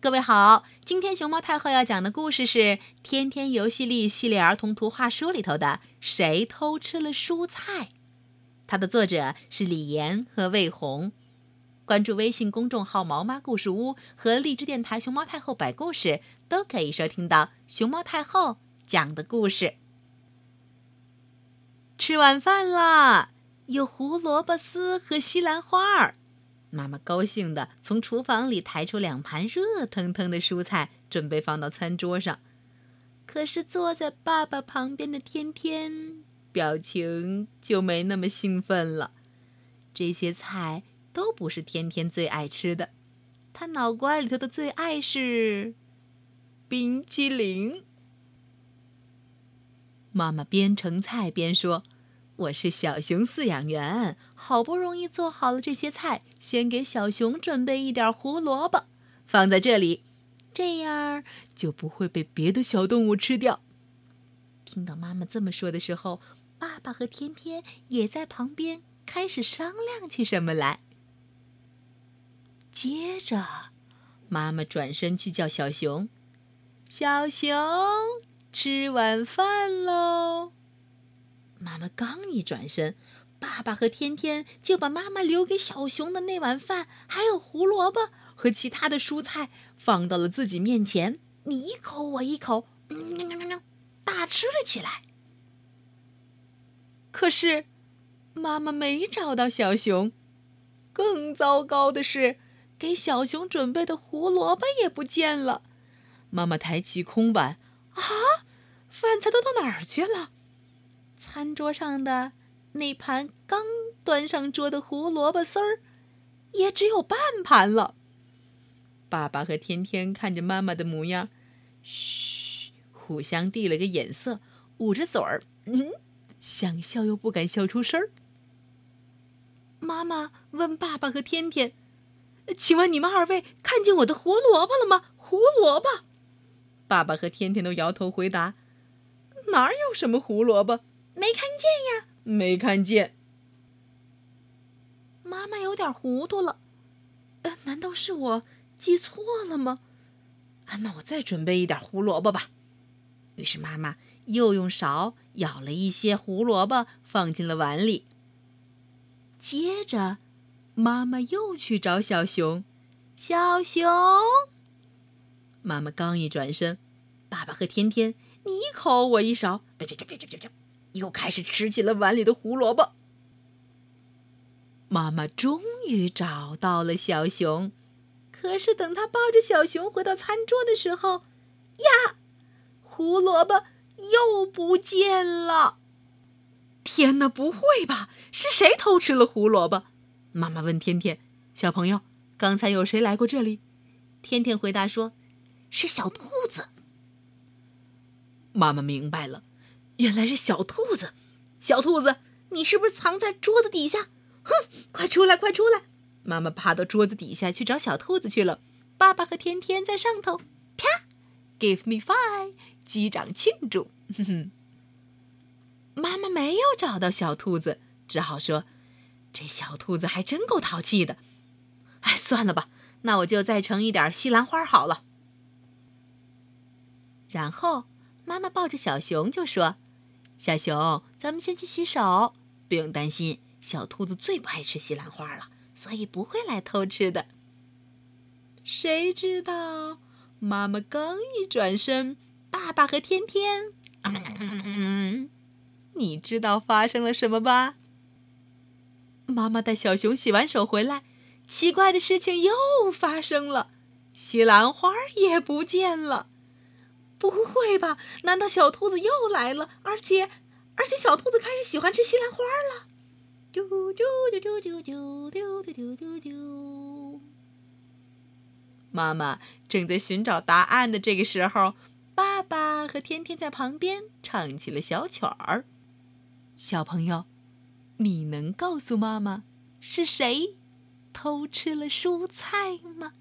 各位好，今天熊猫太后要讲的故事是《天天游戏力》系列儿童图画书里头的《谁偷吃了蔬菜》，它的作者是李岩和魏红。关注微信公众号“毛妈故事屋”和荔枝电台“熊猫太后摆故事”，都可以收听到熊猫太后讲的故事。吃晚饭啦，有胡萝卜丝和西兰花儿。妈妈高兴地从厨房里抬出两盘热腾腾的蔬菜，准备放到餐桌上。可是坐在爸爸旁边的天天，表情就没那么兴奋了。这些菜都不是天天最爱吃的，他脑瓜里头的最爱是冰淇淋。妈妈边盛菜边说。我是小熊饲养员，好不容易做好了这些菜，先给小熊准备一点胡萝卜，放在这里，这样就不会被别的小动物吃掉。听到妈妈这么说的时候，爸爸和天天也在旁边开始商量起什么来。接着，妈妈转身去叫小熊：“小熊，吃晚饭喽。”妈妈刚一转身，爸爸和天天就把妈妈留给小熊的那碗饭，还有胡萝卜和其他的蔬菜放到了自己面前。你一口我一口，大吃了起来。可是，妈妈没找到小熊。更糟糕的是，给小熊准备的胡萝卜也不见了。妈妈抬起空碗，啊，饭菜都到哪儿去了？餐桌上的那盘刚端上桌的胡萝卜丝儿，也只有半盘了。爸爸和天天看着妈妈的模样，嘘，互相递了个眼色，捂着嘴儿，嗯，想笑又不敢笑出声儿。妈妈问爸爸和天天：“请问你们二位看见我的胡萝卜了吗？”胡萝卜。爸爸和天天都摇头回答：“哪有什么胡萝卜？”没看见呀，没看见。妈妈有点糊涂了，呃，难道是我记错了吗？啊，那我再准备一点胡萝卜吧。于是妈妈又用勺舀了一些胡萝卜放进了碗里。接着，妈妈又去找小熊。小熊，妈妈刚一转身，爸爸和天天你一口我一勺，别别别别别别。又开始吃起了碗里的胡萝卜。妈妈终于找到了小熊，可是等她抱着小熊回到餐桌的时候，呀，胡萝卜又不见了！天哪，不会吧？是谁偷吃了胡萝卜？妈妈问天天：“小朋友，刚才有谁来过这里？”天天回答说：“是小兔子。”妈妈明白了。原来是小兔子，小兔子，你是不是藏在桌子底下？哼，快出来，快出来！妈妈爬到桌子底下去找小兔子去了。爸爸和天天在上头，啪，Give me five，击掌庆祝。哼哼。妈妈没有找到小兔子，只好说：“这小兔子还真够淘气的。”哎，算了吧，那我就再盛一点西兰花好了。然后妈妈抱着小熊就说。小熊，咱们先去洗手。不用担心，小兔子最不爱吃西兰花了，所以不会来偷吃的。谁知道，妈妈刚一转身，爸爸和天天，你知道发生了什么吧？妈妈带小熊洗完手回来，奇怪的事情又发生了，西兰花也不见了。不会吧？难道小兔子又来了？而且，而且小兔子开始喜欢吃西兰花了。丢丢丢丢丢丢丢丢丢丢。妈妈正在寻找答案的这个时候，爸爸和天天在旁边唱起了小曲儿。小朋友，你能告诉妈妈是谁偷吃了蔬菜吗？